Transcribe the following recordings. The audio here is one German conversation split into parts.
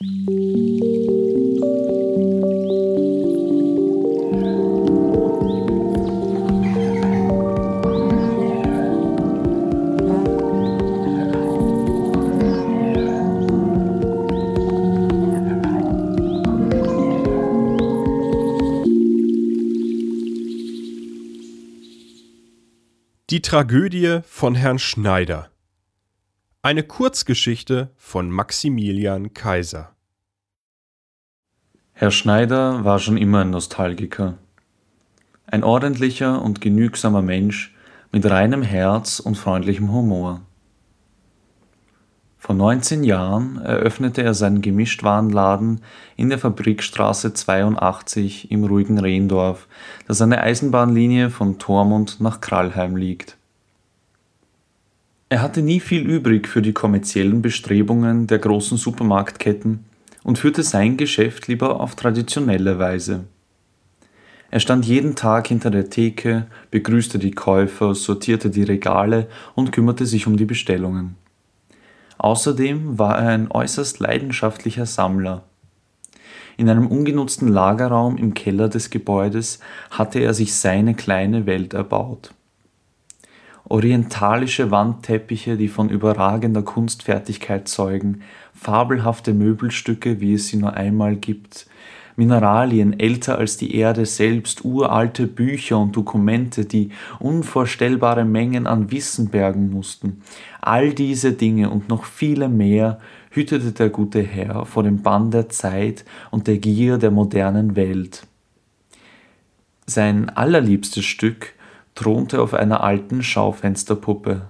Die Tragödie von Herrn Schneider. Eine Kurzgeschichte von Maximilian Kaiser. Herr Schneider war schon immer ein Nostalgiker. Ein ordentlicher und genügsamer Mensch mit reinem Herz und freundlichem Humor. Vor 19 Jahren eröffnete er seinen Gemischtwarenladen in der Fabrikstraße 82 im ruhigen Rehndorf, das an der Eisenbahnlinie von Tormund nach Krallheim liegt. Er hatte nie viel übrig für die kommerziellen Bestrebungen der großen Supermarktketten und führte sein Geschäft lieber auf traditionelle Weise. Er stand jeden Tag hinter der Theke, begrüßte die Käufer, sortierte die Regale und kümmerte sich um die Bestellungen. Außerdem war er ein äußerst leidenschaftlicher Sammler. In einem ungenutzten Lagerraum im Keller des Gebäudes hatte er sich seine kleine Welt erbaut. Orientalische Wandteppiche, die von überragender Kunstfertigkeit zeugen, fabelhafte Möbelstücke, wie es sie nur einmal gibt, Mineralien älter als die Erde selbst, uralte Bücher und Dokumente, die unvorstellbare Mengen an Wissen bergen mussten. All diese Dinge und noch viele mehr hütete der gute Herr vor dem Bann der Zeit und der Gier der modernen Welt. Sein allerliebstes Stück thronte auf einer alten Schaufensterpuppe,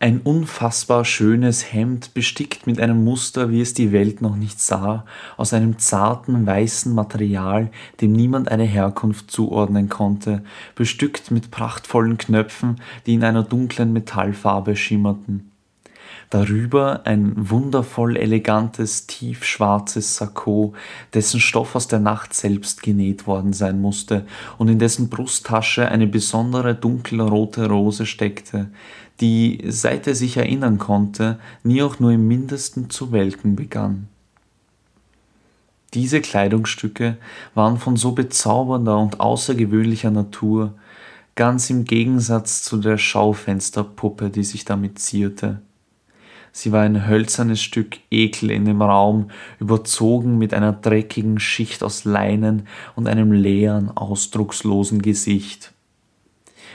ein unfassbar schönes Hemd, bestickt mit einem Muster, wie es die Welt noch nicht sah, aus einem zarten weißen Material, dem niemand eine Herkunft zuordnen konnte, bestückt mit prachtvollen Knöpfen, die in einer dunklen Metallfarbe schimmerten. Darüber ein wundervoll elegantes, tiefschwarzes Sakko, dessen Stoff aus der Nacht selbst genäht worden sein musste und in dessen Brusttasche eine besondere dunkelrote Rose steckte, die, seit er sich erinnern konnte, nie auch nur im mindesten zu welken begann. Diese Kleidungsstücke waren von so bezaubernder und außergewöhnlicher Natur, ganz im Gegensatz zu der Schaufensterpuppe, die sich damit zierte. Sie war ein hölzernes Stück Ekel in dem Raum, überzogen mit einer dreckigen Schicht aus Leinen und einem leeren, ausdruckslosen Gesicht.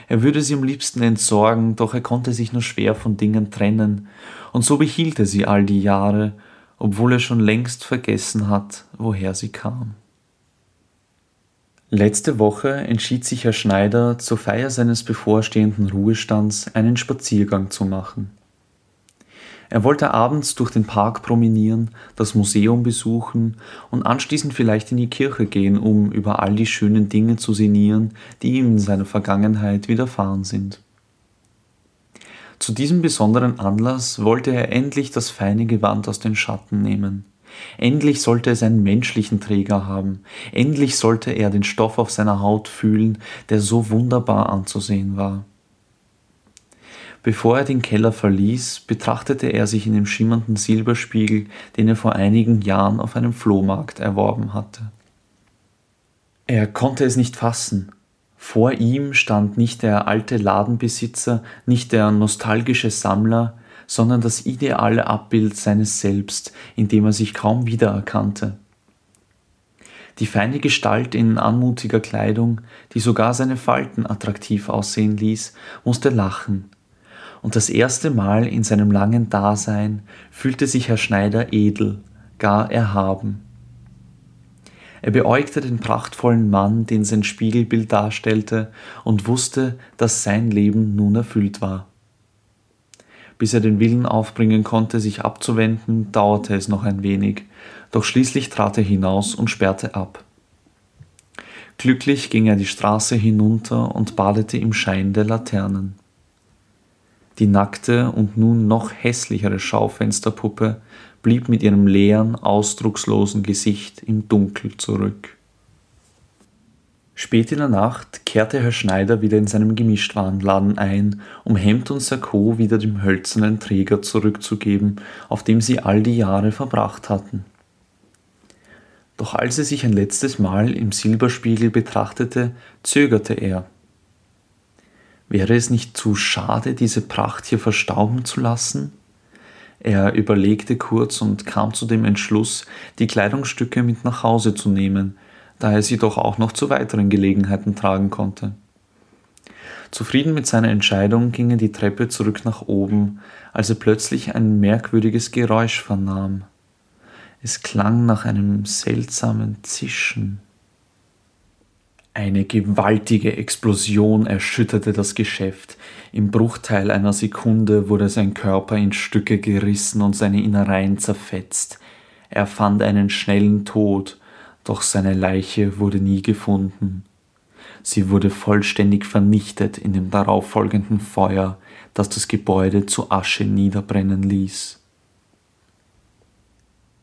Er würde sie am liebsten entsorgen, doch er konnte sich nur schwer von Dingen trennen, und so behielt er sie all die Jahre, obwohl er schon längst vergessen hat, woher sie kam. Letzte Woche entschied sich Herr Schneider zur Feier seines bevorstehenden Ruhestands einen Spaziergang zu machen. Er wollte abends durch den Park promenieren, das Museum besuchen und anschließend vielleicht in die Kirche gehen, um über all die schönen Dinge zu sinnieren, die ihm in seiner Vergangenheit widerfahren sind. Zu diesem besonderen Anlass wollte er endlich das feine Gewand aus den Schatten nehmen. Endlich sollte es einen menschlichen Träger haben. Endlich sollte er den Stoff auf seiner Haut fühlen, der so wunderbar anzusehen war. Bevor er den Keller verließ, betrachtete er sich in dem schimmernden Silberspiegel, den er vor einigen Jahren auf einem Flohmarkt erworben hatte. Er konnte es nicht fassen. Vor ihm stand nicht der alte Ladenbesitzer, nicht der nostalgische Sammler, sondern das ideale Abbild seines Selbst, in dem er sich kaum wiedererkannte. Die feine Gestalt in anmutiger Kleidung, die sogar seine Falten attraktiv aussehen ließ, musste lachen, und das erste Mal in seinem langen Dasein fühlte sich Herr Schneider edel, gar erhaben. Er beäugte den prachtvollen Mann, den sein Spiegelbild darstellte, und wusste, dass sein Leben nun erfüllt war. Bis er den Willen aufbringen konnte, sich abzuwenden, dauerte es noch ein wenig, doch schließlich trat er hinaus und sperrte ab. Glücklich ging er die Straße hinunter und badete im Schein der Laternen. Die nackte und nun noch hässlichere Schaufensterpuppe blieb mit ihrem leeren, ausdruckslosen Gesicht im Dunkel zurück. Spät in der Nacht kehrte Herr Schneider wieder in seinem Gemischtwarenladen ein, um Hemd und Sakko wieder dem hölzernen Träger zurückzugeben, auf dem sie all die Jahre verbracht hatten. Doch als er sich ein letztes Mal im Silberspiegel betrachtete, zögerte er. Wäre es nicht zu schade, diese Pracht hier verstauben zu lassen? Er überlegte kurz und kam zu dem Entschluss, die Kleidungsstücke mit nach Hause zu nehmen, da er sie doch auch noch zu weiteren Gelegenheiten tragen konnte. Zufrieden mit seiner Entscheidung ging er die Treppe zurück nach oben, als er plötzlich ein merkwürdiges Geräusch vernahm. Es klang nach einem seltsamen Zischen. Eine gewaltige Explosion erschütterte das Geschäft. Im Bruchteil einer Sekunde wurde sein Körper in Stücke gerissen und seine Innereien zerfetzt. Er fand einen schnellen Tod, doch seine Leiche wurde nie gefunden. Sie wurde vollständig vernichtet in dem darauffolgenden Feuer, das das Gebäude zu Asche niederbrennen ließ.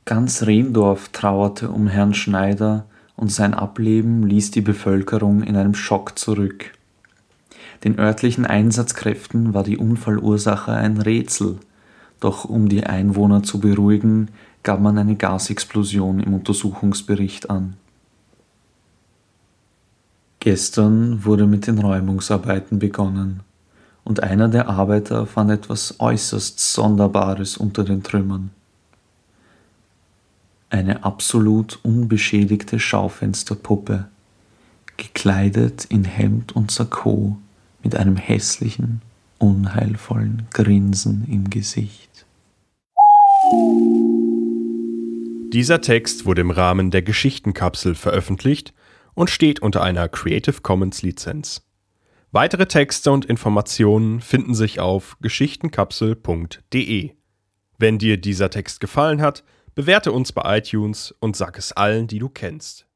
Ganz Rehndorf trauerte um Herrn Schneider und sein Ableben ließ die Bevölkerung in einem Schock zurück. Den örtlichen Einsatzkräften war die Unfallursache ein Rätsel, doch um die Einwohner zu beruhigen, gab man eine Gasexplosion im Untersuchungsbericht an. Gestern wurde mit den Räumungsarbeiten begonnen und einer der Arbeiter fand etwas äußerst Sonderbares unter den Trümmern. Eine absolut unbeschädigte Schaufensterpuppe, gekleidet in Hemd und Sakko mit einem hässlichen, unheilvollen Grinsen im Gesicht. Dieser Text wurde im Rahmen der Geschichtenkapsel veröffentlicht und steht unter einer Creative Commons Lizenz. Weitere Texte und Informationen finden sich auf geschichtenkapsel.de. Wenn dir dieser Text gefallen hat, bewerte uns bei iTunes und sag es allen, die du kennst.